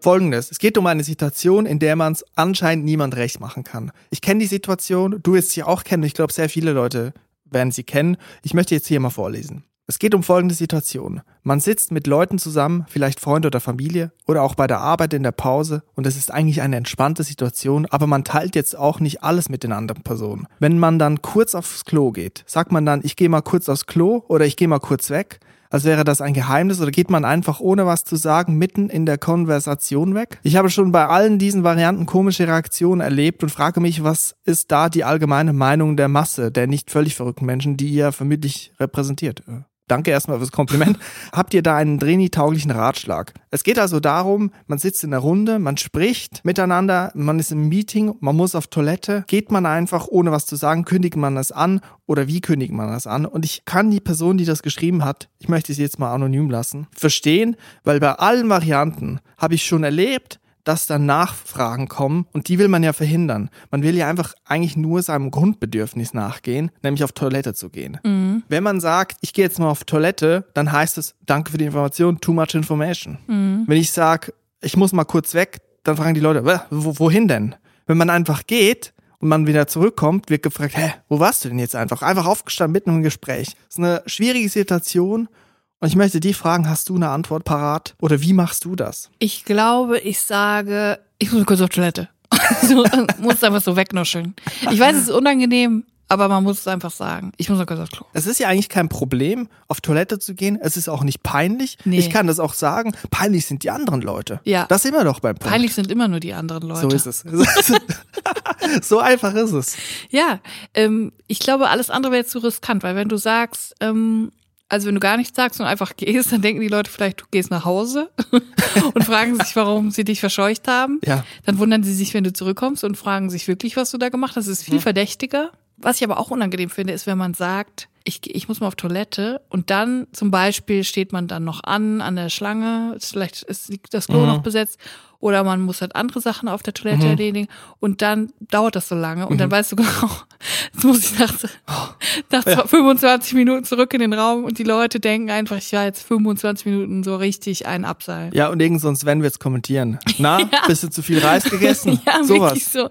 Folgendes. Es geht um eine Situation, in der man es anscheinend niemand recht machen kann. Ich kenne die Situation, du wirst sie auch kennen. Ich glaube, sehr viele Leute werden sie kennen. Ich möchte jetzt hier mal vorlesen. Es geht um folgende Situation. Man sitzt mit Leuten zusammen, vielleicht Freunde oder Familie oder auch bei der Arbeit in der Pause und es ist eigentlich eine entspannte Situation, aber man teilt jetzt auch nicht alles mit den anderen Personen. Wenn man dann kurz aufs Klo geht, sagt man dann, ich gehe mal kurz aufs Klo oder ich gehe mal kurz weg, als wäre das ein Geheimnis oder geht man einfach ohne was zu sagen mitten in der Konversation weg? Ich habe schon bei allen diesen Varianten komische Reaktionen erlebt und frage mich, was ist da die allgemeine Meinung der Masse, der nicht völlig verrückten Menschen, die ihr vermutlich repräsentiert? Danke erstmal fürs Kompliment. Habt ihr da einen Dreni-tauglichen Ratschlag? Es geht also darum, man sitzt in der Runde, man spricht miteinander, man ist im Meeting, man muss auf Toilette. Geht man einfach, ohne was zu sagen, kündigt man das an oder wie kündigt man das an? Und ich kann die Person, die das geschrieben hat, ich möchte sie jetzt mal anonym lassen, verstehen, weil bei allen Varianten habe ich schon erlebt, dass dann Nachfragen kommen und die will man ja verhindern. Man will ja einfach eigentlich nur seinem Grundbedürfnis nachgehen, nämlich auf Toilette zu gehen. Mhm. Wenn man sagt, ich gehe jetzt mal auf Toilette, dann heißt es, danke für die Information, too much information. Mhm. Wenn ich sage, ich muss mal kurz weg, dann fragen die Leute, wohin denn? Wenn man einfach geht, und man wieder zurückkommt, wird gefragt, hä, wo warst du denn jetzt einfach? Einfach aufgestanden mitten im Gespräch. Das ist eine schwierige Situation und ich möchte dich fragen, hast du eine Antwort parat? Oder wie machst du das? Ich glaube, ich sage, ich muss kurz auf Toilette. so, muss einfach so wegnuscheln. Ich weiß, es ist unangenehm, aber man muss es einfach sagen. Ich muss noch kurz aufs Klo. Es ist ja eigentlich kein Problem, auf Toilette zu gehen. Es ist auch nicht peinlich. Nee. Ich kann das auch sagen. Peinlich sind die anderen Leute. Ja. Das sind wir doch beim Punkt. Peinlich sind immer nur die anderen Leute. So ist es. so einfach ist es. Ja, ähm, ich glaube, alles andere wäre zu riskant, weil wenn du sagst, ähm, also wenn du gar nichts sagst und einfach gehst, dann denken die Leute vielleicht, du gehst nach Hause und fragen sich, warum sie dich verscheucht haben. Ja. Dann wundern sie sich, wenn du zurückkommst und fragen sich wirklich, was du da gemacht hast. Das ist viel ja. verdächtiger. Was ich aber auch unangenehm finde, ist, wenn man sagt, ich, ich muss mal auf Toilette und dann zum Beispiel steht man dann noch an, an der Schlange, vielleicht ist das Klo mhm. noch besetzt oder man muss halt andere Sachen auf der Toilette mhm. erledigen und dann dauert das so lange und mhm. dann weißt du genau, jetzt muss ich nach, nach ja. 25 Minuten zurück in den Raum und die Leute denken einfach, ich war jetzt 25 Minuten so richtig ein Abseil. Ja, und irgend sonst Sven wird's kommentieren. Na, ja. bist du zu viel Reis gegessen? ja, Sowas. wirklich so.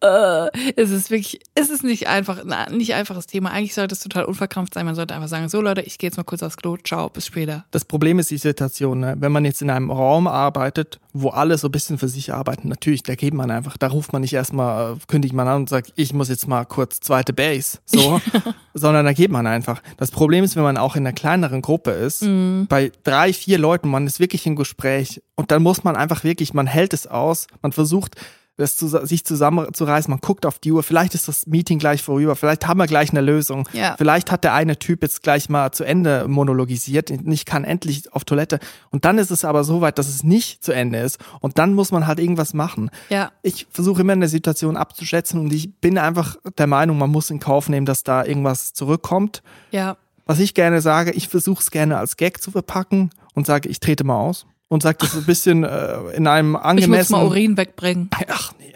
Äh, es ist wirklich, es ist nicht einfach, na, nicht einfaches Thema. Eigentlich sollte es total unverkrampft sein. Man sollte einfach sagen, so Leute, ich gehe jetzt mal kurz aufs Klo, ciao, bis später. Das Problem ist die Situation, ne? wenn man jetzt in einem Raum arbeitet, wo alle so ein bisschen für sich arbeiten, natürlich, da geht man einfach, da ruft man nicht erstmal, kündigt man an und sagt, ich muss jetzt mal kurz zweite Base, so, sondern da geht man einfach. Das Problem ist, wenn man auch in einer kleineren Gruppe ist, mhm. bei drei, vier Leuten, man ist wirklich im Gespräch und dann muss man einfach wirklich, man hält es aus, man versucht, das zu, sich zusammenzureißen. Man guckt auf die Uhr. Vielleicht ist das Meeting gleich vorüber. Vielleicht haben wir gleich eine Lösung. Ja. Vielleicht hat der eine Typ jetzt gleich mal zu Ende monologisiert. Ich kann endlich auf Toilette. Und dann ist es aber so weit, dass es nicht zu Ende ist. Und dann muss man halt irgendwas machen. Ja. Ich versuche immer eine Situation abzuschätzen und ich bin einfach der Meinung, man muss in Kauf nehmen, dass da irgendwas zurückkommt. Ja. Was ich gerne sage, ich versuche es gerne als Gag zu verpacken und sage, ich trete mal aus und sagt das so ein bisschen äh, in einem angemessenen. Ich muss mal Urin wegbringen. Ach nee,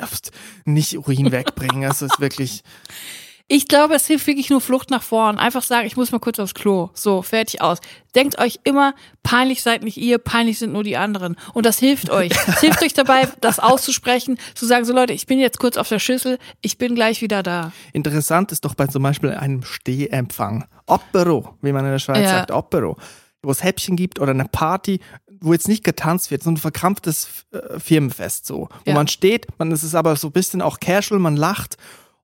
nicht Urin wegbringen. Das ist wirklich. Ich glaube, es hilft wirklich nur Flucht nach vorn. Einfach sagen, ich muss mal kurz aufs Klo. So, fertig aus. Denkt euch immer, peinlich seid nicht ihr, peinlich sind nur die anderen. Und das hilft euch. Es hilft euch dabei, das auszusprechen, zu sagen, so Leute, ich bin jetzt kurz auf der Schüssel, ich bin gleich wieder da. Interessant ist doch bei zum Beispiel einem Stehempfang. Opero, wie man in der Schweiz ja. sagt, Opero wo es Häppchen gibt oder eine Party, wo jetzt nicht getanzt wird, so ein verkrampftes äh, Firmenfest so, wo ja. man steht, man ist es aber so ein bisschen auch casual, man lacht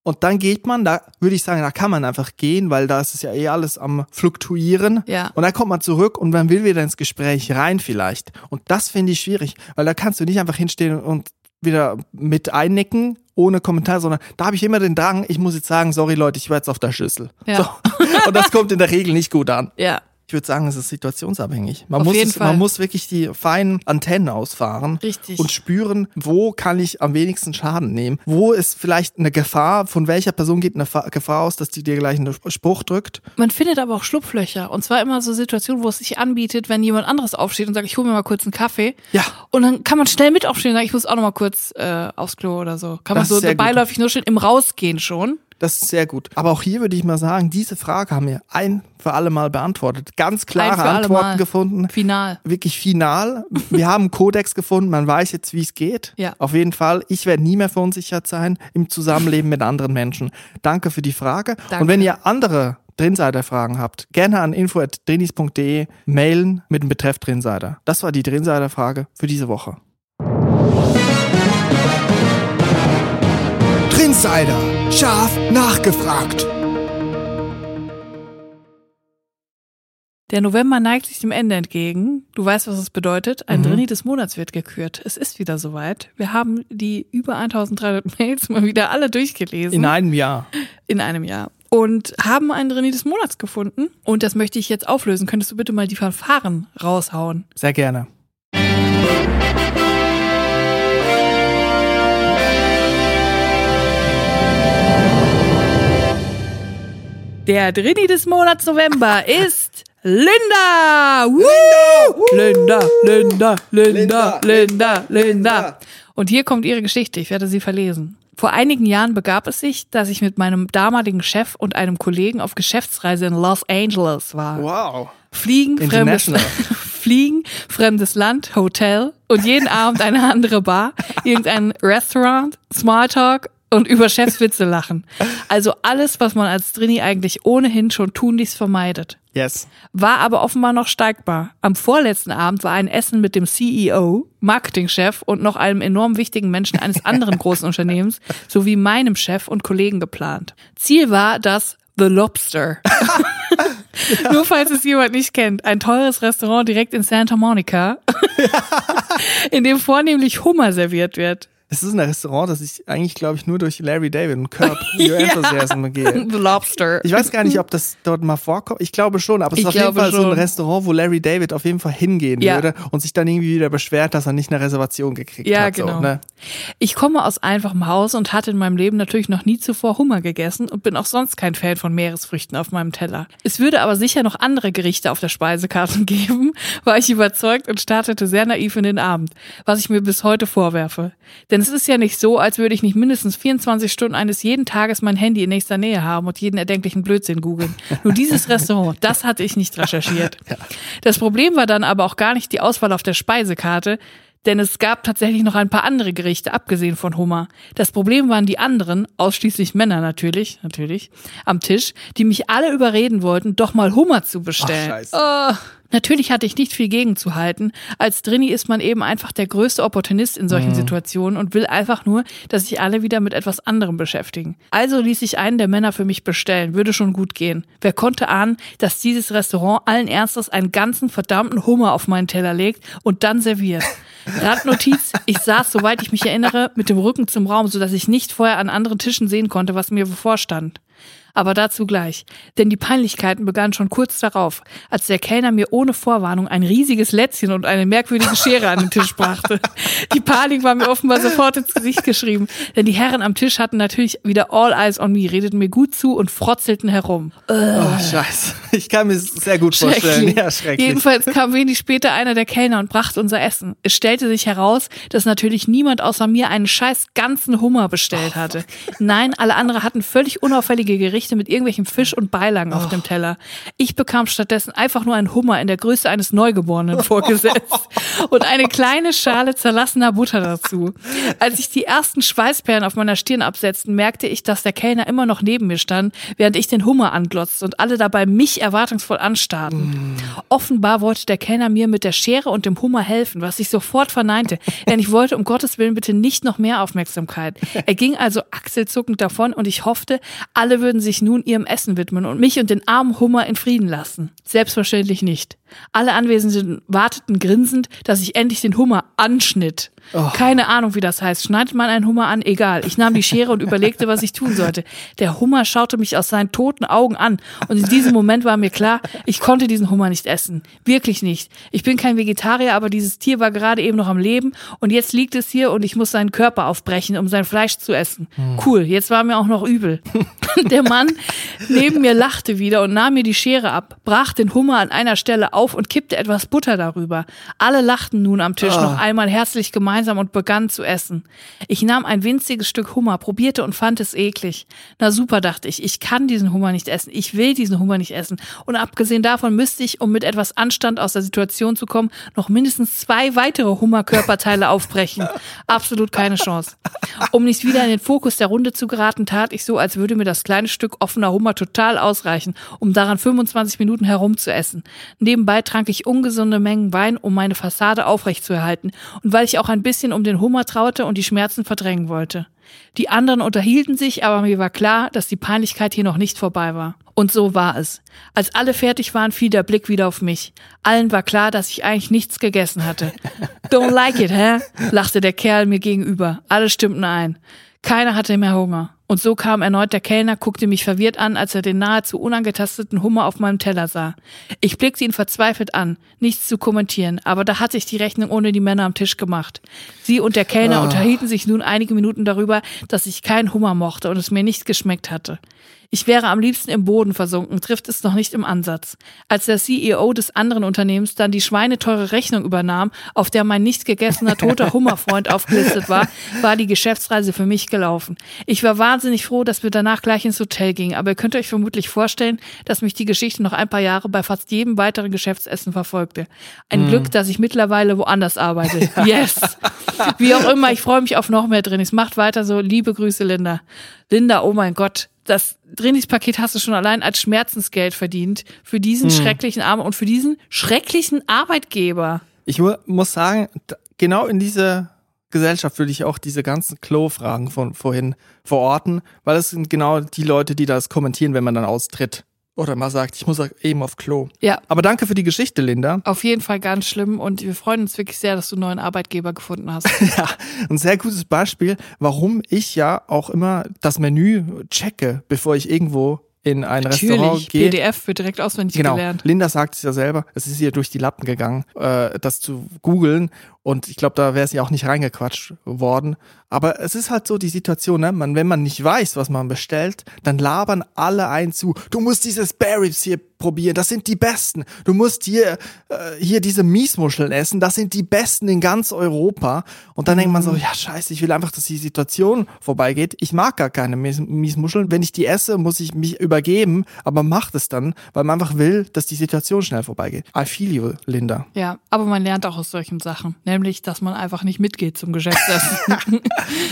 und dann geht man, da würde ich sagen, da kann man einfach gehen, weil da ist es ja eh alles am fluktuieren. Ja. Und dann kommt man zurück und man will wieder ins Gespräch rein vielleicht. Und das finde ich schwierig, weil da kannst du nicht einfach hinstehen und wieder mit einnicken ohne Kommentar, sondern da habe ich immer den Drang, ich muss jetzt sagen, sorry Leute, ich war jetzt auf der Schüssel. Ja. So. Und das kommt in der Regel nicht gut an. Ja. Ich würde sagen, es ist situationsabhängig. Man, Auf muss es, man muss wirklich die feinen Antennen ausfahren Richtig. und spüren, wo kann ich am wenigsten Schaden nehmen. Wo ist vielleicht eine Gefahr, von welcher Person geht eine Gefahr aus, dass die dir gleich einen Spruch drückt. Man findet aber auch Schlupflöcher. Und zwar immer so Situationen, wo es sich anbietet, wenn jemand anderes aufsteht und sagt, ich hole mir mal kurz einen Kaffee. Ja. Und dann kann man schnell mit aufstehen und sagen, ich muss auch noch mal kurz äh, aufs Klo oder so. Kann Das man so sehr gut. beiläufig nur schnell im Rausgehen schon. Das ist sehr gut. Aber auch hier würde ich mal sagen, diese Frage haben wir ein für alle Mal beantwortet. Ganz klare Antworten gefunden. Final. Wirklich final. Wir haben einen Kodex gefunden, man weiß jetzt, wie es geht. Ja. Auf jeden Fall. Ich werde nie mehr verunsichert sein im Zusammenleben mit anderen Menschen. Danke für die Frage. Danke. Und wenn ihr andere Drinsider-Fragen habt, gerne an info.drinis.de mailen mit dem Betreff Drinsider. Das war die Drinsider-Frage für diese Woche. Trinsider. Scharf nachgefragt. Der November neigt sich dem Ende entgegen. Du weißt, was es bedeutet. Ein Mhm. Drini des Monats wird gekürt. Es ist wieder soweit. Wir haben die über 1300 Mails mal wieder alle durchgelesen. In einem Jahr. In einem Jahr. und haben einen Drini des Monats gefunden. Und das möchte ich jetzt auflösen. Könntest du bitte mal die Verfahren raushauen? Sehr gerne. Der Drini des Monats November ist Linda! Woo! Linda, Linda, Linda, Linda, Linda. Und hier kommt ihre Geschichte. Ich werde sie verlesen. Vor einigen Jahren begab es sich, dass ich mit meinem damaligen Chef und einem Kollegen auf Geschäftsreise in Los Angeles war. Wow. Fliegen, fremdes. Fliegen, fremdes Land, Hotel und jeden Abend eine andere Bar, irgendein Restaurant, Smalltalk und über Chefswitze lachen. Also alles, was man als Drini eigentlich ohnehin schon tunlichst vermeidet. Yes. War aber offenbar noch steigbar. Am vorletzten Abend war ein Essen mit dem CEO, Marketingchef und noch einem enorm wichtigen Menschen eines anderen großen Unternehmens sowie meinem Chef und Kollegen geplant. Ziel war das The Lobster. Nur falls es jemand nicht kennt, ein teures Restaurant direkt in Santa Monica, in dem vornehmlich Hummer serviert wird. Es ist ein Restaurant, das ich eigentlich, glaube ich, nur durch Larry David und Curb Your Enthusiasm gehe. The Lobster. Ich weiß gar nicht, ob das dort mal vorkommt. Ich glaube schon, aber es Ich ist auf jeden Fall so ein schon. Restaurant, wo Larry David auf jeden Fall hingehen Ja. würde und sich dann irgendwie wieder beschwert, dass er nicht eine Reservation gekriegt Ja, hat. genau. So, ne? Ich komme aus einfachem Haus und hatte in meinem Leben natürlich noch nie zuvor Hummer gegessen und bin auch sonst kein Fan von Meeresfrüchten auf meinem Teller. Es würde aber sicher noch andere Gerichte auf der Speisekarte geben, war ich überzeugt und startete sehr naiv in den Abend, was ich mir bis heute vorwerfe. Denn es ist ja nicht so, als würde ich nicht mindestens 24 Stunden eines jeden Tages mein Handy in nächster Nähe haben und jeden erdenklichen Blödsinn googeln. Nur dieses Restaurant, das hatte ich nicht recherchiert. Das Problem war dann aber auch gar nicht die Auswahl auf der Speisekarte, denn es gab tatsächlich noch ein paar andere Gerichte, abgesehen von Hummer. Das Problem waren die anderen, ausschließlich Männer natürlich, natürlich, am Tisch, die mich alle überreden wollten, doch mal Hummer zu bestellen. Ach, scheiße. Oh. Natürlich hatte ich nicht viel gegenzuhalten. Als Drini ist man eben einfach der größte Opportunist in solchen Situationen und will einfach nur, dass sich alle wieder mit etwas anderem beschäftigen. Also ließ ich einen der Männer für mich bestellen. Würde schon gut gehen. Wer konnte ahnen, dass dieses Restaurant allen Ernstes einen ganzen verdammten Hummer auf meinen Teller legt und dann serviert. Randnotiz, ich saß, soweit ich mich erinnere, mit dem Rücken zum Raum, sodass ich nicht vorher an anderen Tischen sehen konnte, was mir bevorstand. Aber dazu gleich. Denn die Peinlichkeiten begannen schon kurz darauf, als der Kellner mir ohne Vorwarnung ein riesiges Lätzchen und eine merkwürdige Schere an den Tisch brachte. Die Panik war mir offenbar sofort ins Gesicht geschrieben, denn die Herren am Tisch hatten natürlich wieder all eyes on me, redeten mir gut zu und frotzelten herum. Oh, scheiße. Ich kann mir sehr gut vorstellen. Ja, schrecklich. Jedenfalls kam wenig später einer der Kellner und brachte unser Essen. Es stellte sich heraus, dass natürlich niemand außer mir einen scheiß ganzen Hummer bestellt hatte. Nein, alle anderen hatten völlig unauffällige Gerichte mit irgendwelchem Fisch und Beilagen auf dem Teller. Ich bekam stattdessen einfach nur einen Hummer in der Größe eines Neugeborenen vorgesetzt und eine kleine Schale zerlassener Butter dazu. Als sich die ersten Schweißperlen auf meiner Stirn absetzten, merkte ich, dass der Kellner immer noch neben mir stand, während ich den Hummer anglotzte und alle dabei mich erwartungsvoll anstarrten. Offenbar wollte der Kellner mir mit der Schere und dem Hummer helfen, was ich sofort verneinte, denn ich wollte um Gottes Willen bitte nicht noch mehr Aufmerksamkeit. Er ging also achselzuckend davon und ich hoffte, alle würden sich nun ihrem Essen widmen und mich und den armen Hummer in Frieden lassen. Selbstverständlich nicht. Alle Anwesenden warteten grinsend, dass ich endlich den Hummer anschnitt. Keine Ahnung, wie das heißt. Schneidet man einen Hummer an? Egal. Ich nahm die Schere und überlegte, was ich tun sollte. Der Hummer schaute mich aus seinen toten Augen an. Und in diesem Moment war mir klar, ich konnte diesen Hummer nicht essen. Wirklich nicht. Ich bin kein Vegetarier, aber dieses Tier war gerade eben noch am Leben und jetzt liegt es hier und ich muss seinen Körper aufbrechen, um sein Fleisch zu essen. Cool. Jetzt war mir auch noch übel. Der Mann neben mir lachte wieder und nahm mir die Schere ab, brach den Hummer an einer Stelle auf und kippte etwas Butter darüber. Alle lachten nun am Tisch noch einmal herzlich gemeinsam und begannen zu essen. Ich nahm ein winziges Stück Hummer, probierte und fand es eklig. Na super, dachte ich, ich kann diesen Hummer nicht essen, ich will diesen Hummer nicht essen. Und abgesehen davon müsste ich, um mit etwas Anstand aus der Situation zu kommen, noch mindestens zwei weitere Hummerkörperteile aufbrechen. Absolut keine Chance. Um nicht wieder in den Fokus der Runde zu geraten, tat ich so, als würde mir das kleine Stück offener Hummer total ausreichen, um daran 25 Minuten herumzuessen. Nebenbei trank ich ungesunde Mengen Wein, um meine Fassade aufrechtzuerhalten und weil ich auch ein bisschen um den Hummer traute und die Schmerzen verdrängen wollte. Die anderen unterhielten sich, aber mir war klar, dass die Peinlichkeit hier noch nicht vorbei war. Und so war es. Als alle fertig waren, fiel der Blick wieder auf mich. Allen war klar, dass ich eigentlich nichts gegessen hatte. Don't like it, hä? lachte der Kerl mir gegenüber. Alle stimmten ein. Keiner hatte mehr Hunger. Und so kam erneut der Kellner, guckte mich verwirrt an, als er den nahezu unangetasteten Hummer auf meinem Teller sah. Ich blickte ihn verzweifelt an, nichts zu kommentieren, aber da hatte ich die Rechnung ohne die Männer am Tisch gemacht. Sie und der Kellner Ah. unterhielten sich nun einige Minuten darüber, dass ich keinen Hummer mochte und es mir nicht geschmeckt hatte. Ich wäre am liebsten im Boden versunken, trifft es noch nicht im Ansatz. Als der CEO des anderen Unternehmens dann die schweineteure Rechnung übernahm, auf der mein nicht gegessener toter Hummerfreund aufgelistet war, war die Geschäftsreise für mich gelaufen. Ich war wahnsinnig froh, dass wir danach gleich ins Hotel gingen, aber ihr könnt euch vermutlich vorstellen, dass mich die Geschichte noch ein paar Jahre bei fast jedem weiteren Geschäftsessen verfolgte. Ein Glück, dass ich mittlerweile woanders arbeite. Yes! Wie auch immer, ich freue mich auf noch mehr Drinis. Macht weiter so. Liebe Grüße, Linda. Linda, oh mein Gott. Das Drinis-Paket hast du schon allein als Schmerzensgeld verdient für diesen schrecklichen Arm und für diesen schrecklichen Arbeitgeber. Ich mu muss sagen, genau in dieser Gesellschaft würde ich auch diese ganzen Klo-Fragen von vorhin verorten, weil es sind genau die Leute, die das kommentieren, wenn man dann austritt. Oder mal sagt, ich muss eben auf Klo. Ja, Aber danke für die Geschichte, Linda. auf jeden Fall ganz schlimm und wir freuen uns wirklich sehr, dass du einen neuen Arbeitgeber gefunden hast. Ja, ein sehr gutes Beispiel, warum ich ja auch immer das Menü checke, bevor ich irgendwo in ein Restaurant Natürlich, gehe. PDF wird direkt auswendig Genau. gelernt. Linda sagt es ja selber, es ist ihr durch die Lappen gegangen, äh, das zu googeln. Und ich glaube, da wäre sie auch nicht reingequatscht worden. Aber es ist halt so die Situation, ne? Man, wenn man nicht weiß, was man bestellt, dann labern alle ein zu. Du musst diese Spare Ribs hier probieren, das sind die besten. Du musst hier, äh, hier diese Miesmuscheln essen, das sind die besten in ganz Europa. Und dann denkt man so, ja scheiße, ich will einfach, dass die Situation vorbeigeht. Ich mag gar keine Mies Miesmuscheln. Wenn ich die esse, muss ich mich übergeben, aber macht es dann, weil man einfach will, dass die Situation schnell vorbeigeht. I feel you, Linda. Ja, aber man lernt auch aus solchen Sachen. Nämlich, dass man einfach nicht mitgeht zum Geschäftsessen.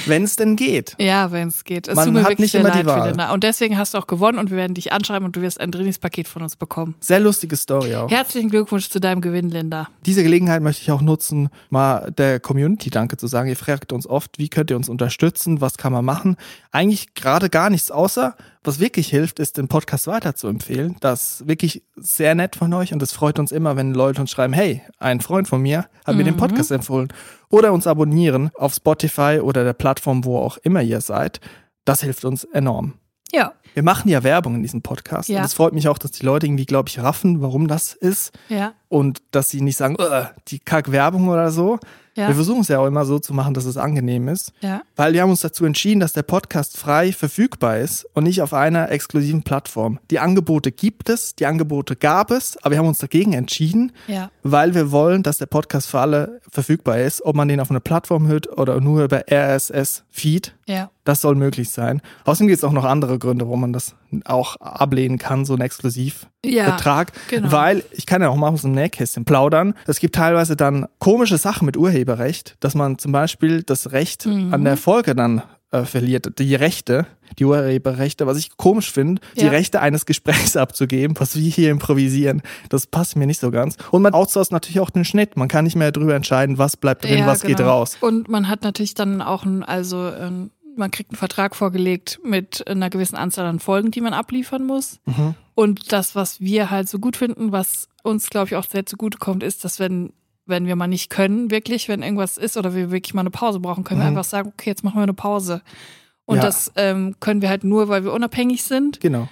Wenn es denn geht. ja, wenn es geht. Es Man hat wirklich nicht immer die Wahl. Und deswegen hast du auch gewonnen und wir werden dich anschreiben und du wirst ein Trainingspaket von uns bekommen. Sehr lustige Story auch. Herzlichen Glückwunsch zu deinem Gewinn, Linda. Diese Gelegenheit möchte ich auch nutzen, mal der Community Danke zu sagen. Ihr fragt uns oft, wie könnt ihr uns unterstützen, was kann man machen? Eigentlich gerade gar nichts, außer was wirklich hilft, ist den Podcast weiterzuempfehlen. Das ist wirklich sehr nett von euch und es freut uns immer, wenn Leute uns schreiben, hey, ein Freund von mir hat mir den Podcast empfohlen. Oder uns abonnieren auf Spotify oder der Plattform, wo auch immer ihr seid. Das hilft uns enorm. Ja, Wir machen ja Werbung in diesem Podcast Ja. und es freut mich auch, dass die Leute irgendwie, glaube ich, raffen, warum das ist ja, und dass sie nicht sagen, "Ugh, die Kack-Werbung oder so. Ja, Wir versuchen es ja auch immer so zu machen, dass es angenehm ist, ja. weil wir haben uns dazu entschieden, dass der Podcast frei verfügbar ist und nicht auf einer exklusiven Plattform. Die Angebote gibt es, die Angebote gab es, aber wir haben uns dagegen entschieden, Ja. weil wir wollen, dass der Podcast für alle verfügbar ist, ob man den auf einer Plattform hört oder nur über RSS-Feed. Ja. Das soll möglich sein. Außerdem gibt es auch noch andere Gründe, warum man das auch ablehnen kann, so ein Exklusivvertrag. Ja, genau. Weil, ich kann ja auch mal aus dem Nähkästchen plaudern, es gibt teilweise dann komische Sachen mit Urheberrecht, dass man zum Beispiel das Recht Mhm. an der Folge dann äh, verliert, die Rechte, die Urheberrechte, was ich komisch finde, die Ja. Rechte eines Gesprächs abzugeben, was wir hier improvisieren, das passt mir nicht so ganz. Und man outsourced natürlich auch den Schnitt. Man kann nicht mehr darüber entscheiden, was bleibt drin, ja, was geht genau. raus. Und man hat natürlich dann auch ein, also ähm, man kriegt einen Vertrag vorgelegt mit einer gewissen Anzahl an Folgen, die man abliefern muss. Mhm. Und das, was wir halt so gut finden, was uns, glaube ich, auch sehr zugute kommt, ist, dass wenn wenn wir mal nicht können, wirklich, wenn irgendwas ist oder wir wirklich mal eine Pause brauchen, können wir Mhm. einfach sagen, okay, jetzt machen wir eine Pause. Und Ja. das ähm, können wir halt nur, weil wir unabhängig sind. Genau.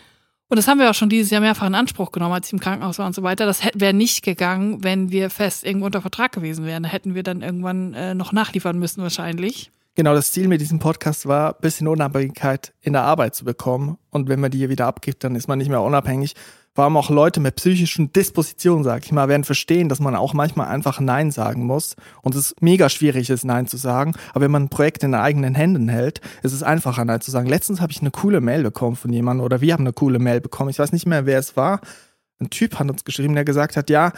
Und das haben wir auch schon dieses Jahr mehrfach in Anspruch genommen, als ich im Krankenhaus war und so weiter. Das wäre nicht gegangen, wenn wir fest irgendwo unter Vertrag gewesen wären. Da hätten wir dann irgendwann äh, noch nachliefern müssen wahrscheinlich. Genau, das Ziel mit diesem Podcast war, ein bisschen Unabhängigkeit in der Arbeit zu bekommen. Und wenn man die wieder abgibt, dann ist man nicht mehr unabhängig. Vor allem auch Leute mit psychischen Dispositionen, sag ich mal, werden verstehen, dass man auch manchmal einfach Nein sagen muss. Und es mega schwierig ist, Nein zu sagen. Aber wenn man ein Projekt in den eigenen Händen hält, ist es einfacher, Nein zu sagen. Letztens habe ich eine coole Mail bekommen von jemandem oder wir haben eine coole Mail bekommen. Ich weiß nicht mehr, wer es war. Ein Typ hat uns geschrieben, der gesagt hat, ja,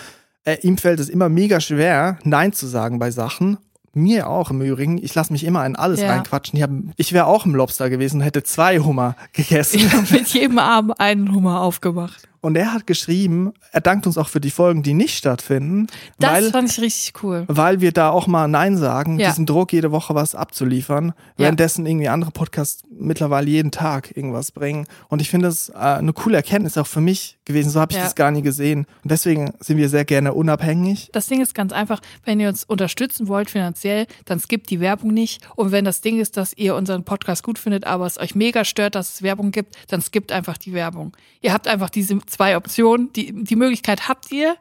äh, ihm fällt es immer mega schwer, Nein zu sagen bei Sachen. Mir auch im Übrigen. Ich lasse mich immer in alles Ja. reinquatschen. Ich, hab- ich wäre auch im Lobster gewesen und hätte zwei Hummer gegessen. Ich habe mit jedem Abend einen Hummer aufgemacht. Und er hat geschrieben, er dankt uns auch für die Folgen, die nicht stattfinden, Das weil, fand ich richtig cool. weil wir da auch mal Nein sagen, Ja. diesen Druck, jede Woche was abzuliefern, währenddessen irgendwie andere Podcasts mittlerweile jeden Tag irgendwas bringen. Und ich finde das äh, eine coole Erkenntnis auch für mich gewesen. So habe ich Ja. das gar nie gesehen. Und deswegen sind wir sehr gerne unabhängig. Das Ding ist ganz einfach, wenn ihr uns unterstützen wollt finanziell, dann skippt die Werbung nicht. Und wenn das Ding ist, dass ihr unseren Podcast gut findet, aber es euch mega stört, dass es Werbung gibt, dann skippt einfach die Werbung. Ihr habt einfach diese zwei Optionen. Die, die Möglichkeit habt ihr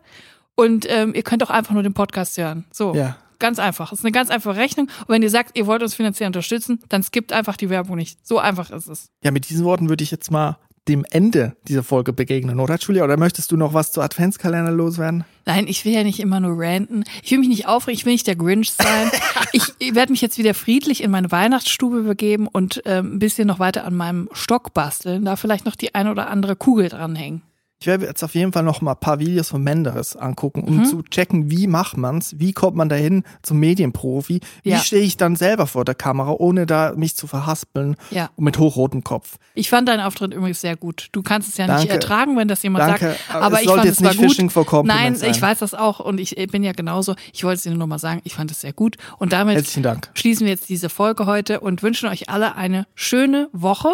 und ähm, ihr könnt auch einfach nur den Podcast hören. So. Ja. Ganz einfach. Es ist eine ganz einfache Rechnung. Und wenn ihr sagt, ihr wollt uns finanziell unterstützen, dann skippt einfach die Werbung nicht. So einfach ist es. Ja, mit diesen Worten würde ich jetzt mal dem Ende dieser Folge begegnen, oder Julia? Oder möchtest du noch was zu Adventskalender loswerden? Nein, ich will ja nicht immer nur ranten. Ich will mich nicht aufregen, ich will nicht der Grinch sein. ich werde mich jetzt wieder friedlich in meine Weihnachtsstube begeben und ähm, ein bisschen noch weiter an meinem Stock basteln, da vielleicht noch die eine oder andere Kugel dranhängen. Ich werde jetzt auf jeden Fall noch mal ein paar Videos von Menderes angucken, um Mhm. zu checken, wie macht man's, wie kommt man dahin zum Medienprofi, wie Ja. stehe ich dann selber vor der Kamera, ohne da mich zu verhaspeln Ja. und mit hochrotem Kopf. Ich fand deinen Auftritt übrigens sehr gut. Du kannst es ja nicht Danke. ertragen, wenn das jemand Danke, sagt. aber Aber es ich sollte fand jetzt es war nicht gut. Fishing for Nein, sein. ich weiß das auch und ich bin ja genauso. Ich wollte es dir nur mal sagen, ich fand es sehr gut. Und damit Herzlichen Dank. schließen wir jetzt diese Folge heute und wünschen euch alle eine schöne Woche.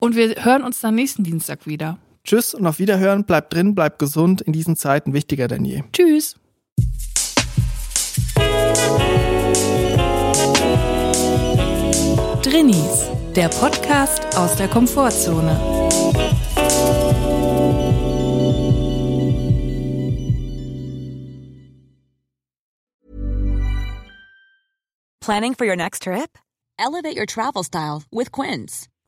Und wir hören uns dann nächsten Dienstag wieder. Tschüss und auf Wiederhören, bleibt drin, bleibt gesund, in diesen Zeiten wichtiger denn je. Tschüss. Drinnies, der Podcast aus der Komfortzone. Planning for your next trip? Elevate your travel style with Quince.